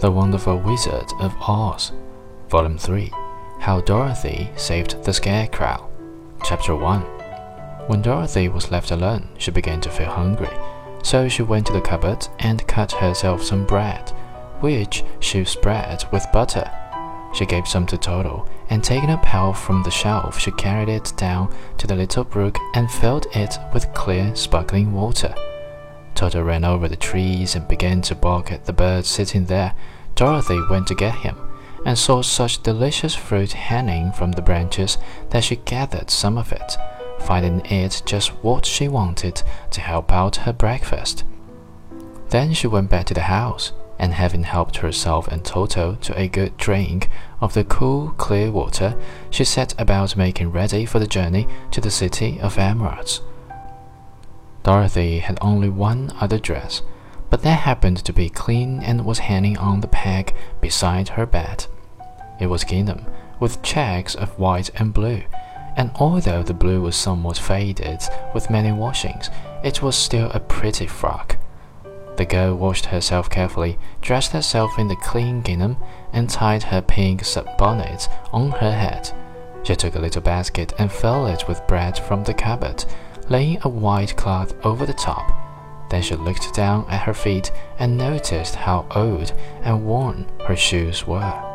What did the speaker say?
The Wonderful Wizard of Oz, Volume 3 How Dorothy Saved the Scarecrow, Chapter 1 When Dorothy was left alone, she began to feel hungry, so she went to the cupboard and cut herself some bread, which she spread with butter. She gave some to Toto, and taking a pail from the shelf, she carried it down to the little brook and filled it with clear, sparkling water. Toto ran over the trees and began to bark at the bird sitting there. Dorothy went to get him and saw such delicious fruit hanging from the branches that she gathered some of it, finding it just what she wanted to help out her breakfast. Then she went back to the house, and having helped herself and Toto to a good drink of the cool, clear water, she set about making ready for the journey to the city of emeralds. Dorothy had only one other dress, but that happened to be clean and was hanging on the peg beside her bed. It was gingham, with checks of white and blue, and although the blue was somewhat faded with many washings, it was still a pretty frock. The girl washed herself carefully, dressed herself in the clean gingham, and tied her pink sunbonnet on her head. She took a little basket and filled it with bread from the cupboard laying a white cloth over the top. Then she looked down at her feet and noticed how old and worn her shoes were.